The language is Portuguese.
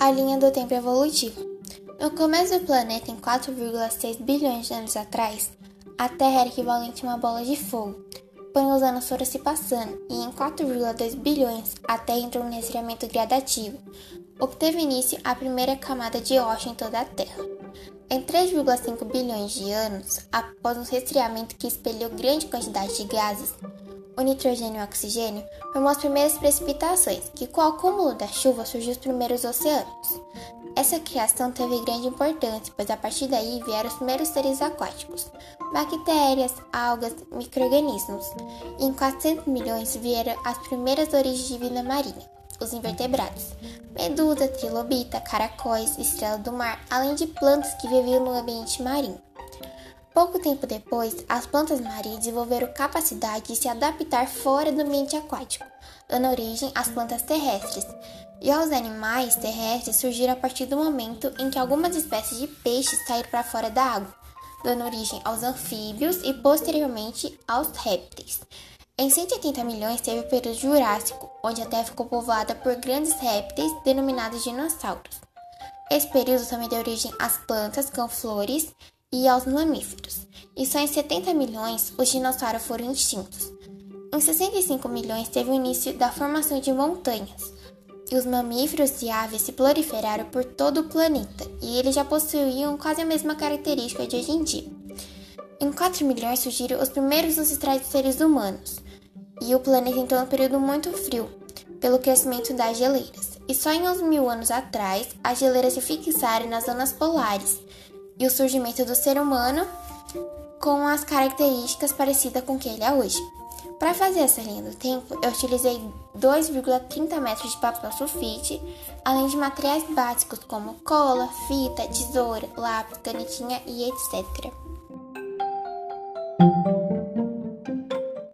A linha do tempo evolutivo. No começo do planeta, em 4,6 bilhões de anos atrás, a Terra era equivalente a uma bola de fogo. Porém, os anos foram se passando e em 4,2 bilhões a Terra entrou no resfriamento gradativo, o que teve início a primeira camada de rocha em toda a Terra. Em 3,5 bilhões de anos, após um resfriamento que espelhou grande quantidade de gases, o nitrogênio e o oxigênio, formou as primeiras precipitações, que com o acúmulo da chuva surgiu os primeiros oceanos. Essa criação teve grande importância, pois a partir daí vieram os primeiros seres aquáticos, bactérias, algas, microrganismos. E em 400 milhões vieram as primeiras origens de vida marinha, os invertebrados, medusa, trilobita, caracóis, estrela do mar, além de plantas que viviam no ambiente marinho. Pouco tempo depois, as plantas marinhas desenvolveram capacidade de se adaptar fora do ambiente aquático, dando origem às plantas terrestres. E aos animais terrestres surgiram a partir do momento em que algumas espécies de peixes saíram para fora da água, dando origem aos anfíbios e posteriormente aos répteis. Em 180 milhões teve o período Jurássico, onde a Terra ficou povoada por grandes répteis denominados dinossauros. Esse período também deu origem às plantas com flores e aos mamíferos, e só em 70 milhões os dinossauros foram extintos. Em 65 milhões teve o início da formação de montanhas, e os mamíferos e aves se proliferaram por todo o planeta, e eles já possuíam quase a mesma característica de hoje em dia. Em 4 milhões surgiram os primeiros ancestrais dos seres humanos, e o planeta entrou num período muito frio, pelo crescimento das geleiras. E só em uns mil anos atrás, as geleiras se fixaram nas zonas polares, e o surgimento do ser humano com as características parecidas com que ele é hoje. Para fazer essa linha do tempo, eu utilizei 2,30 metros de papel sulfite, além de materiais básicos como cola, fita, tesoura, lápis, canetinha e etc.